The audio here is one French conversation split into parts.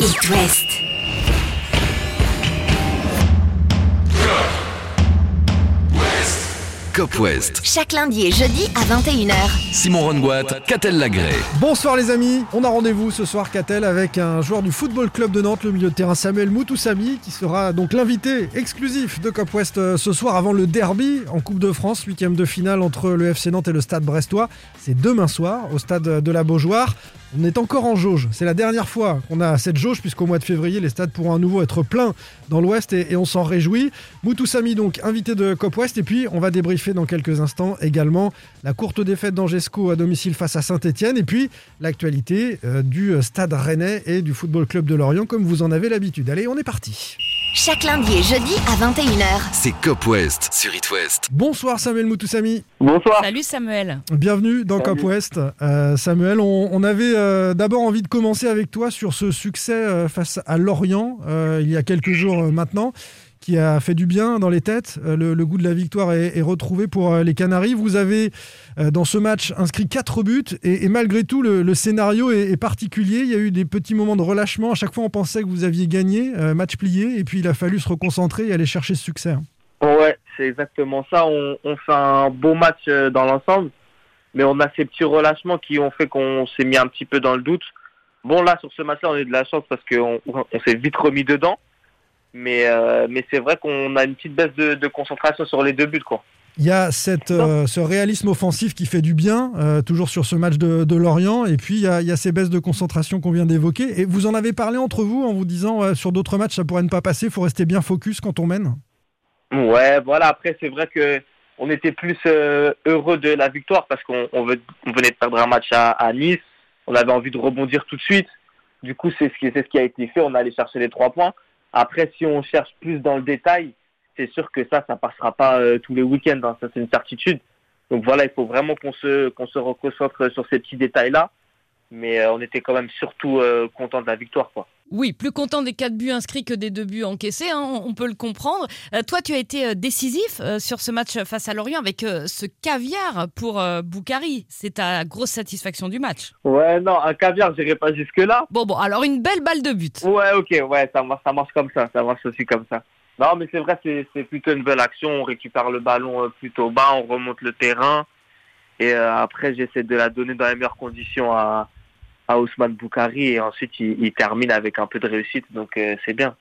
It West. Cop West. Chaque lundi et jeudi à 21h. Simon Rongoat, Catel Lagré. Bonsoir les amis, on a rendez-vous ce soir Catel avec un joueur du Football Club de Nantes, le milieu de terrain Samuel Moutoussami, qui sera donc l'invité exclusif de Cop West euh, ce soir avant le derby en Coupe de France, huitième de finale entre le FC Nantes et le Stade Brestois. C'est demain soir au stade de la Beaujoire. On est encore en jauge. C'est la dernière fois qu'on a cette jauge, puisqu'au mois de février, les stades pourront à nouveau être pleins dans l'Ouest et, on s'en réjouit. Moutoussami, donc, invité de Cop West. Et puis, on va débriefer dans quelques instants également la courte défaite d'Angesco à domicile face à Saint-Etienne. Et puis, l'actualité euh, du stade rennais et du Football Club de Lorient, comme vous en avez l'habitude. Allez, on est parti. Chaque lundi et jeudi à 21h. C'est Cop West sur It West. Bonsoir Samuel Moutoussami. Bonsoir. Salut Samuel. Bienvenue dans Salut. Cop West. Euh, Samuel, on, on avait euh, d'abord envie de commencer avec toi sur ce succès euh, face à Lorient euh, il y a quelques jours euh, maintenant, qui a fait du bien dans les têtes. Euh, le, goût de la victoire est, retrouvé pour euh, les Canaries. Vous avez euh, dans ce match inscrit 4 buts et, malgré tout le, scénario est, particulier. Il y a eu des petits moments de relâchement. À chaque fois on pensait que vous aviez gagné, match plié, et puis il a fallu se reconcentrer et aller chercher ce succès. hein. Ouais, c'est exactement ça. On, fait un beau match dans l'ensemble, mais on a ces petits relâchements qui ont fait qu'on s'est mis un petit peu dans le doute. Bon, là, sur ce match-là, on a de la chance parce qu'on on, s'est vite remis dedans. Mais, euh, mais c'est vrai qu'on a une petite baisse de, de concentration sur les deux buts, quoi. Il y a cette, euh, ce réalisme offensif qui fait du bien, euh, toujours sur ce match de, de Lorient. Et puis, il y, a, il y a ces baisses de concentration qu'on vient d'évoquer. Et vous en avez parlé entre vous en vous disant, sur d'autres matchs, ça pourrait ne pas passer. Il faut rester bien focus quand on mène. Ouais, voilà. Après, c'est vrai que on était plus heureux de la victoire parce qu'on on venait de perdre un match à, à Nice. On avait envie de rebondir tout de suite. Du coup, c'est ce qui, c'est ce qui a été fait. On allait chercher les trois points. Après, si on cherche plus dans le détail, c'est sûr que ça, ça passera pas euh, tous les week-ends. hein. Ça, c'est une certitude. Donc voilà, il faut vraiment qu'on se, qu'on se reconcentre sur ces petits détails-là. Mais euh, on était quand même surtout euh, content de la victoire, quoi. Oui, plus content des quatre buts inscrits que des deux buts encaissés, hein, on peut le comprendre. Euh, toi, tu as été euh, décisif euh, sur ce match face à Lorient avec euh, ce caviar pour Boukari. C'est ta grosse satisfaction du match. Ouais, non, un caviar, j'irai pas jusque-là. Bon, bon, alors une belle balle de but. Ouais, ok, ouais, ça marche, ça marche comme ça, ça marche aussi comme ça. Non, mais c'est vrai, c'est plutôt une belle action. On récupère le ballon plutôt bas, on remonte le terrain. Et après, j'essaie de la donner dans les meilleures conditions à, à Ousmane Boukari. Et ensuite, il, termine avec un peu de réussite. Donc, euh, c'est bien.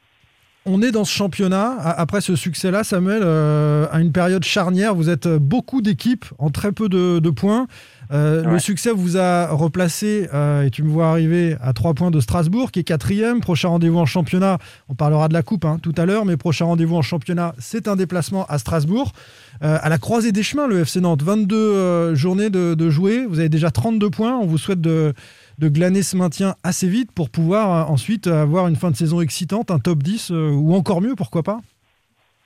On est dans ce championnat, après ce succès-là, Samuel, euh, à une période charnière. Vous êtes beaucoup d'équipes en très peu de points. Euh, Le succès vous a replacé, euh, et tu me vois arriver à trois points de Strasbourg, qui est quatrième. Prochain rendez-vous en championnat, on parlera de la Coupe hein, tout à l'heure, mais prochain rendez-vous en championnat, c'est un déplacement à Strasbourg. Euh, à la croisée des chemins, le FC Nantes, 22 euh, journées de, de jouer. Vous avez déjà 32 points. On vous souhaite de, de glaner ce maintien assez vite pour pouvoir ensuite avoir une fin de saison excitante, un top 10 euh, ou encore mieux, pourquoi pas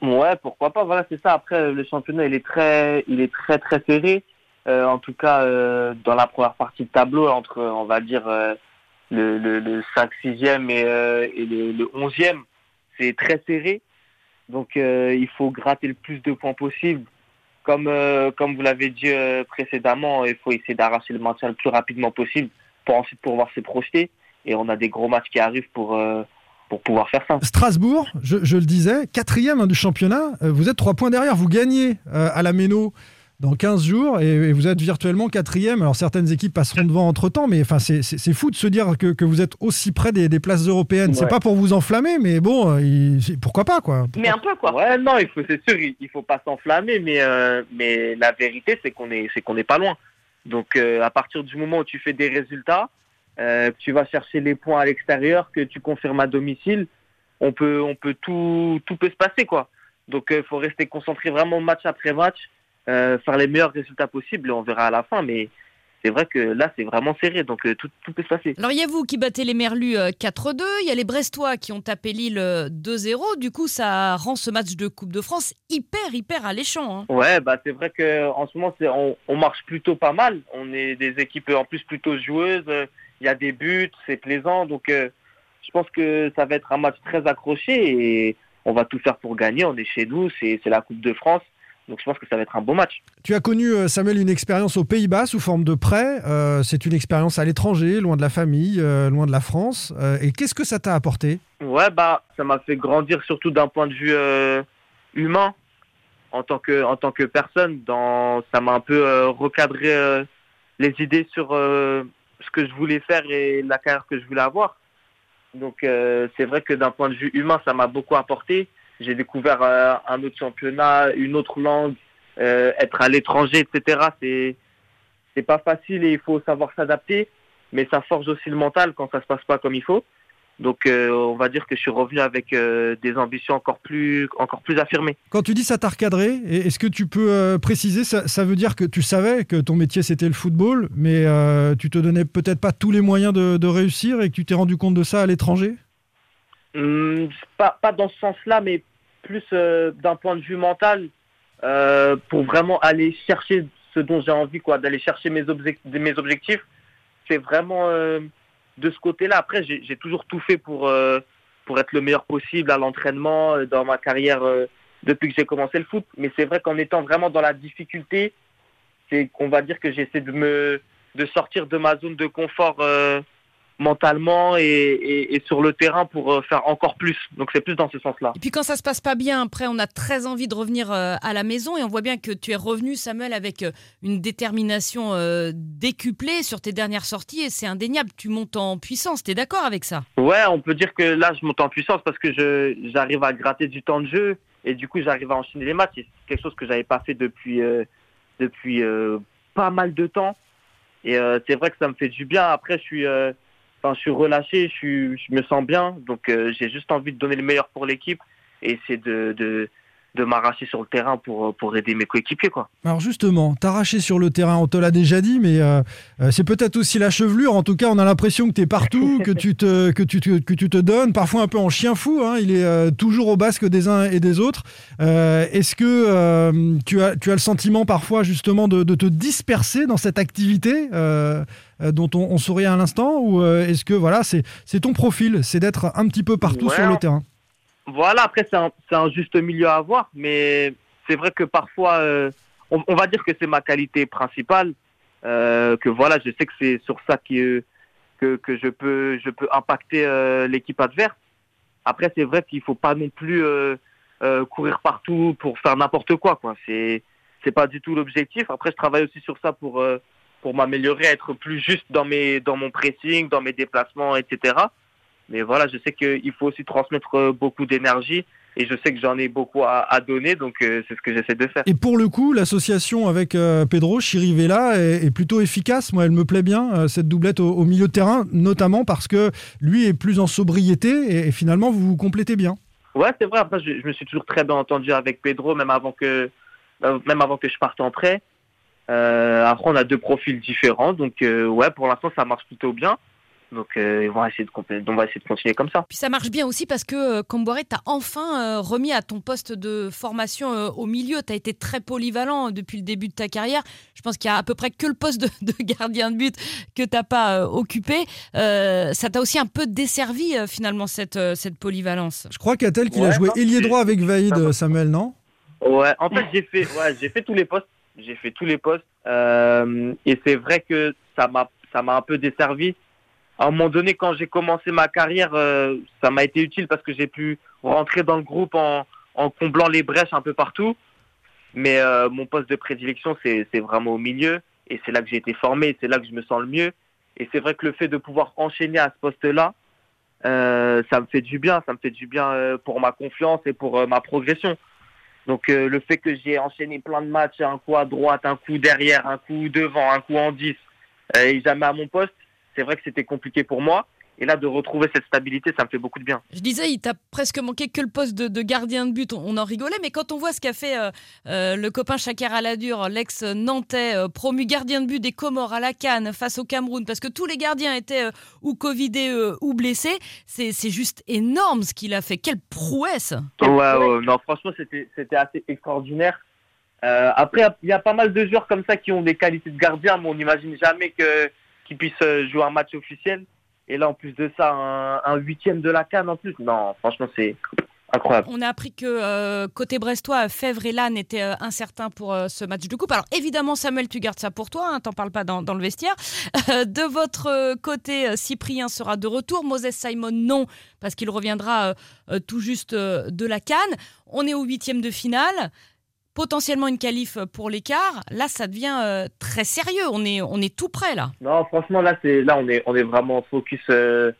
Ouais, pourquoi pas. Voilà, c'est ça. Après, le championnat, il est très, il est très, très serré. Euh, en tout cas, euh, dans la première partie de tableau, entre, on va dire, euh, le, le, le 5-6e et, euh, et le, le 11e, c'est très serré. Donc, il faut gratter le plus de points possible. Comme, comme vous l'avez dit précédemment, il faut essayer d'arracher le maintien le plus rapidement possible pour ensuite pouvoir se projeter. Et on a des gros matchs qui arrivent pour, pour pouvoir faire ça. Strasbourg, je, le disais, quatrième hein, du championnat. Vous êtes trois points derrière. Vous gagnez à la Méno dans 15 jours et, et vous êtes virtuellement quatrième. Alors certaines équipes passeront devant entre temps, mais enfin c'est- c'est c'est fou de se dire que, que vous êtes aussi près des, des places européennes. C'est Ouais. pas pour vous enflammer, mais bon, il- c'est- pourquoi pas quoi. Mais un peu quoi. Ouais, non, il faut, c'est sûr, il, il faut pas s'enflammer, mais euh, mais la vérité c'est qu'on est, c'est qu'on n'est pas loin. Donc euh, à partir du moment où tu fais des résultats, euh, que tu vas chercher les points à l'extérieur, que tu confirmes à domicile, on peut, on peut tout, tout peut se passer quoi. Donc il faut rester concentré vraiment match après match, euh, faire les meilleurs résultats possibles on verra à la fin. Mais c'est vrai que là c'est vraiment serré, donc euh, tout, tout peut se passer. Alors, il y a vous qui battez les Merlus euh, 4-2, il y a les Brestois qui ont tapé Lille euh, 2-0. Du coup, ça rend ce match de Coupe de France hyper, hyper alléchant. hein. Ouais, bah c'est vrai que en ce moment on, on marche plutôt pas mal. On est des équipes en plus plutôt joueuses. Il y a des buts, c'est plaisant. Donc euh, je pense que ça va être un match très accroché et on va tout faire pour gagner. On est chez nous, c'est la Coupe de France. Donc je pense que ça va être un beau match. Tu as connu, euh, Samuel, une expérience aux Pays-Bas sous forme de prêt. Euh, c'est une expérience à l'étranger, loin de la famille, euh, loin de la France. Euh, et qu'est-ce que ça t'a apporté? Ouais, bah, ça m'a fait grandir surtout d'un point de vue humain, en tant que, en tant que personne. Dans, ça m'a un peu recadré les idées sur ce que je voulais faire et la carrière que je voulais avoir. Donc, c'est vrai que d'un point de vue humain, ça m'a beaucoup apporté. J'ai découvert euh, un autre championnat, une autre langue, euh, être à l'étranger, etc. C'est, c'est pas facile et il faut savoir s'adapter, mais ça forge aussi le mental quand ça se passe pas comme il faut. Donc, euh, on va dire que je suis revenu avec des ambitions encore plus, encore plus affirmées. Quand tu dis ça t'a recadré, est-ce que tu peux préciser ça, ça veut dire que tu savais que ton métier c'était le football, mais tu te donnais peut-être pas tous les moyens de, de réussir et que tu t'es rendu compte de ça à l'étranger? Hum, pas, pas dans ce sens-là, mais plus euh, d'un point de vue mental, euh, pour vraiment aller chercher ce dont j'ai envie, quoi, d'aller chercher mes, objec- mes objectifs. C'est vraiment euh, de ce côté-là. Après, j'ai toujours tout fait pour, euh, pour être le meilleur possible à l'entraînement, euh, dans ma carrière depuis que j'ai commencé le foot. Mais c'est vrai qu'en étant vraiment dans la difficulté, c'est qu'on va dire que j'essaie de me de sortir de ma zone de confort euh, mentalement et, et- et sur le terrain pour euh, faire encore plus. Donc c'est plus dans ce sens-là. Et puis quand ça se passe pas bien, après, on a très envie de revenir euh, à la maison et on voit bien que tu es revenu, Samuel, avec euh, une détermination décuplée sur tes dernières sorties et c'est indéniable. Tu montes en puissance. T'es d'accord avec ça? Ouais, on peut dire que là je monte en puissance parce que je j'arrive à gratter du temps de jeu et du coup j'arrive à enchaîner les matchs. C'est quelque chose que j'avais pas fait depuis euh, depuis euh, pas mal de temps. Et euh, c'est vrai que ça me fait du bien. Après je suis euh, enfin je suis relâché, je me sens bien. Donc euh, j'ai juste envie de donner le meilleur pour l'équipe et de de de m'arracher sur le terrain pour pour aider mes coéquipiers quoi. Alors justement, t'arracher sur le terrain, on te l'a déjà dit, mais euh, euh, c'est peut-être aussi la chevelure. En tout cas, on a l'impression que tu es partout, que tu, te, que, tu te, que tu te donnes, parfois un peu en chien fou. hein. Il est euh, toujours au basque des uns et des autres. Euh, Est-ce que euh, tu, as, tu as le sentiment parfois justement de, de te disperser dans cette activité euh, euh, dont on, on souriait à l'instant? Ou euh, est-ce que voilà, c'est ton profil, c'est d'être un petit peu partout Ouais, sur le terrain? Voilà, après, c'est un, juste milieu à avoir, mais c'est vrai que parfois, euh, on, va dire que c'est ma qualité principale, euh, que voilà, je sais que c'est sur ça que, que, que je, peux, je peux impacter euh, l'équipe adverse. Après, c'est vrai qu'il faut pas non plus euh, euh, courir partout pour faire n'importe quoi. quoi. C'est c'est pas du tout l'objectif. Après, je travaille aussi sur ça pour, euh, pour m'améliorer, être plus juste dans, mes, dans mon pressing, dans mes déplacements, etc. Mais voilà, je sais qu'il faut aussi transmettre euh, beaucoup d'énergie et je sais que j'en ai beaucoup à, à donner, donc euh, c'est ce que j'essaie de faire. Et pour le coup, l'association avec euh, Pedro Chirivella est, est plutôt efficace. Moi, elle me plaît bien, euh, cette doublette au, au milieu de terrain, notamment parce que lui est plus en sobriété et, et finalement, vous vous complétez bien. Ouais, c'est vrai. Après, je, je me suis toujours très bien entendu avec Pedro, même avant que, même avant que je parte en prêt. Après, on a deux profils différents, donc ouais, pour l'instant, ça marche plutôt bien. Donc, euh, on va essayer de complé- on va essayer de continuer comme ça. Puis ça marche bien aussi parce que euh, Comboiré t'a enfin euh, remis à ton poste de formation euh, au milieu. Tu as été très polyvalent depuis le début de ta carrière. Je pense qu'il y a à peu près que le poste de, de gardien de but que t'as pas euh, occupé. Euh, ça t'a aussi un peu desservi euh, finalement cette, euh, cette polyvalence. Je crois qu'Atel qu'il a joué ailier droit avec Vaïd. Samuel, non? Ouais, en fait, j'ai fait, ouais, j'ai fait tous les postes. J'ai fait tous les postes. Euh, et c'est vrai que ça m'a, ça m'a un peu desservi. À un moment donné, quand j'ai commencé ma carrière, euh, ça m'a été utile parce que j'ai pu rentrer dans le groupe en, comblant les brèches un peu partout. Mais euh, mon poste de prédilection, c'est, vraiment au milieu. Et c'est là que j'ai été formé. C'est là que je me sens le mieux. Et c'est vrai que le fait de pouvoir enchaîner à ce poste-là, euh, ça me fait du bien. Ça me fait du bien pour ma confiance et pour ma progression. Donc le fait que j'ai enchaîné plein de matchs, un coup à droite, un coup derrière, un coup devant, un coup en 10, euh, et jamais à mon poste, c'est vrai que c'était compliqué pour moi. Et là, de retrouver cette stabilité, ça me fait beaucoup de bien. Je disais, il t'a presque manqué que le poste de, de gardien de but. On, on en rigolait, mais quand on voit ce qu'a fait euh, euh, le copain Chaker Aladur, l'ex-nantais, euh, promu gardien de but des Comores à la Cannes face au Cameroun, parce que tous les gardiens étaient euh, ou Covidés euh, ou blessés, c'est c'est juste énorme ce qu'il a fait. Quelle prouesse Ouais, ouais, non, franchement, c'était c'était assez extraordinaire. Euh, après, il y a pas mal de joueurs comme ça qui ont des qualités de gardien, mais on n'imagine jamais que puissent euh, jouer un match officiel. Et là, en plus de ça, un, huitième de la canne en plus. Non, franchement, c'est incroyable. On a appris que euh, côté brestois, Fèvre et Lannes étaient euh, incertains pour euh, ce match de coupe. Alors évidemment, Samuel, tu gardes ça pour toi, hein, t'en parles pas dans, le vestiaire. De votre côté, Cyprien sera de retour. Moses Simon, non, parce qu'il reviendra tout juste de la Cannes. On est au huitième de finale. Potentiellement une qualif pour l'écart. Là, ça devient euh, très sérieux. On est, on est tout près là. Non, franchement, là, c'est là, on est, on est vraiment focus euh,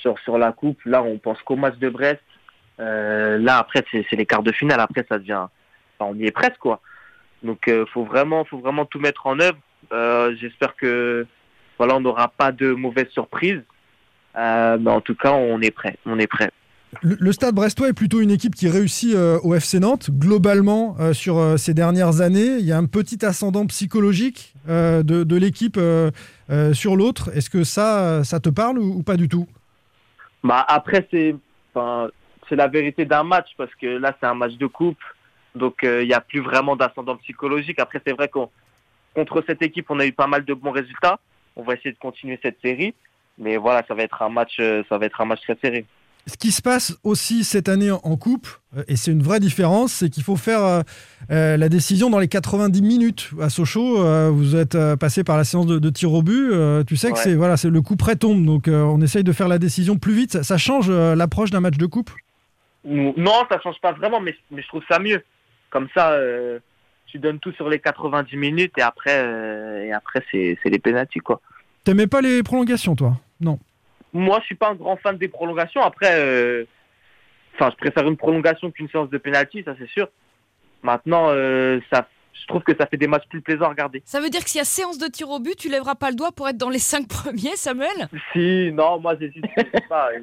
sur sur la coupe. Là, on pense qu'au match de Brest. Euh, là, après, c'est les quarts de finale. Après, ça devient, on y est presque, quoi. Donc, faut vraiment, faut vraiment tout mettre en œuvre. J'espère que, voilà, on n'aura pas de mauvaises surprises. Mais en tout cas, on est prêt. On est prêt. Le, Stade Brestois est plutôt une équipe qui réussit euh, au FC Nantes. Globalement, euh, sur euh, ces dernières années, il y a un petit ascendant psychologique de, l'équipe sur l'autre. Est-ce que ça, ça te parle ou, pas du tout? Bah après c'est la vérité d'un match parce que là c'est un match de coupe donc il n'y a plus vraiment d'ascendant psychologique. Après c'est vrai qu'on contre cette équipe on a eu pas mal de bons résultats. On va essayer de continuer cette série mais voilà ça va être un match ça va être un match très serré. Ce qui se passe aussi cette année en, coupe, euh, et c'est une vraie différence, c'est qu'il faut faire euh, euh, la décision dans les 90 minutes. À Sochaux, euh, vous êtes euh, passé par la séance de, de tir au but. tu sais que Ouais. c'est voilà, c'est le coup près tombe, donc on essaye de faire la décision plus vite. Ça, ça change l'approche d'un match de coupe? Ou- Non ça change pas vraiment mais, mais je trouve ça mieux. Comme ça tu donnes tout sur les 90 minutes et après et après c'est les pénaltys quoi. T'aimais pas les prolongations, toi? Non. Moi, je suis pas un grand fan des prolongations. Après, euh, enfin, je préfère une prolongation qu'une séance de pénalty, ça c'est sûr. Maintenant, euh, ça, je trouve que ça fait des matchs plus plaisants à regarder. Ça veut dire que s'il y a séance de tir au but, tu lèveras pas le doigt pour être dans les cinq premiers, Samuel? Si, non, moi, j'hésite pas.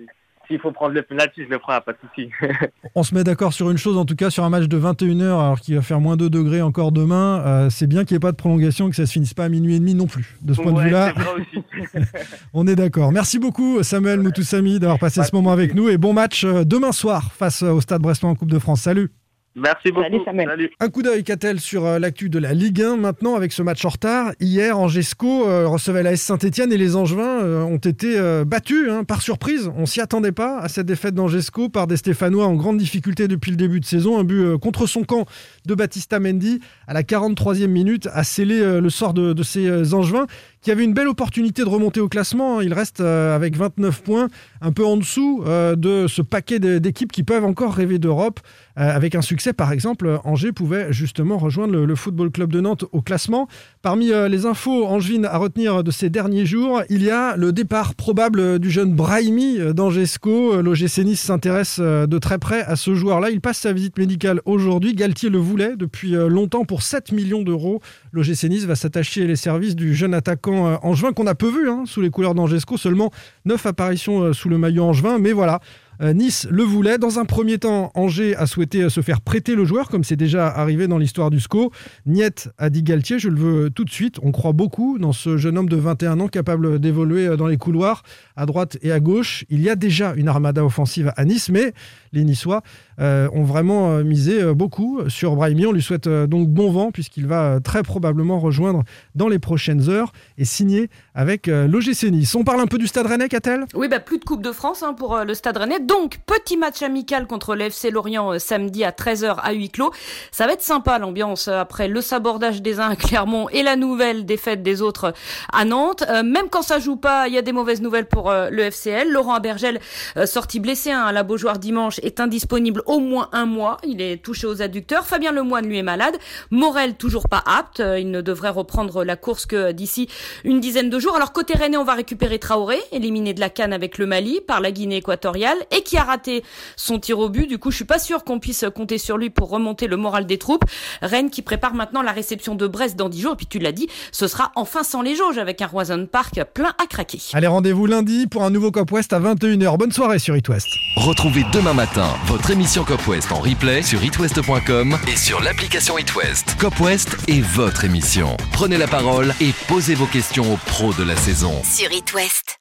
S'il faut prendre le penalty, je le prends, pas de souci. On se met d'accord sur une chose, en tout cas sur un match de 21h, alors qu'il va faire moins 2 degrés encore demain. euh, c'est bien qu'il n'y ait pas de prolongation, que ça se finisse pas à minuit et demi non plus. De ce point de Ouais, vue-là, on est d'accord. Merci beaucoup, Samuel Moutoussami, d'avoir passé Pas ce moment avec nous. Et bon match euh, demain soir face au Stade Brestois en Coupe de France. Salut Merci beaucoup. Salut, Samuel. Salut. Un coup d'œil, Catel, sur euh, l'actu de la Ligue 1 maintenant avec ce match en retard. Hier, Angesco euh, recevait la S Saint-Etienne et les Angevins euh, ont été battus hein, par surprise. On s'y attendait pas à cette défaite d'Angesco par des Stéphanois en grande difficulté depuis le début de saison. Un but contre son camp de Baptista Mendy à la 43e minute a scellé le sort de, de ces Angevins qui avaient une belle opportunité de remonter au classement. Il reste euh, avec 29 points, un peu en dessous euh, de ce paquet d'équipes qui peuvent encore rêver d'Europe. Euh, avec un succès, par exemple, Angers pouvait justement rejoindre le, Football Club de Nantes au classement. Parmi les infos angevines à retenir de ces derniers jours, il y a le départ probable du jeune Brahimi d'Angesco. L'OGC Nice s'intéresse de très près à ce joueur-là. Il passe sa visite médicale aujourd'hui. Galtier le voulait depuis longtemps pour 7 millions d'euros. L'OGC Nice va s'attacher les services du jeune attaquant euh, angevin qu'on a peu vu hein, sous les couleurs d'Angesco. Seulement 9 apparitions euh, sous le maillot angevin. Mais voilà, Nice le voulait. Dans un premier temps, Angers a souhaité euh, se faire prêter le joueur, comme c'est déjà arrivé dans l'histoire du SCO. Niet a dit Galtier, je le veux tout de suite. On croit beaucoup dans ce jeune homme de 21 ans capable d'évoluer euh, dans les couloirs, à droite et à gauche. Il y a déjà une armada offensive à Nice, mais les Niçois euh, ont vraiment euh, misé euh, beaucoup sur Brahimi. On lui souhaite euh, donc bon vent, puisqu'il va euh, très probablement rejoindre dans les prochaines heures et signer avec euh, l'OGC Nice. On parle un peu du Stade Rennais, Catel? Oui, bah, plus de Coupe de France hein, pour euh, le Stade Rennais. Donc, petit match amical contre l'FC Lorient euh, samedi à 13h à huis clos. Ça va être sympa l'ambiance euh, après le sabordage des uns à Clermont et la nouvelle défaite des autres euh, à Nantes. Même quand ça joue pas, il y a des mauvaises nouvelles pour euh, le FCL. Laurent Abergel, sorti blessé hein, à la Beaujoire dimanche, est indisponible au moins un mois. Il est touché aux adducteurs. Fabien Lemoine, lui, est malade. Morel, toujours pas apte. Il ne devrait reprendre la course que d'ici une dizaine de jours. Alors côté Rennais, on va récupérer Traoré, éliminé de la Cannes avec le Mali par la Guinée équatoriale et qui a raté son tir au but. Du coup, je suis pas sûr qu'on puisse compter sur lui pour remonter le moral des troupes. Rennes qui prépare maintenant la réception de Brest dans 10 jours. Et puis tu l'as dit, ce sera enfin sans les jauges avec un Roison Park plein à craquer. Allez, rendez-vous lundi pour un nouveau Cop West à 21h. Bonne soirée sur It West. Retrouvez demain matin votre émission Cop West en replay sur itwest.com et sur l'application It West. Cop West est votre émission. Prenez la parole et posez vos questions aux pros de la saison. Sur It West.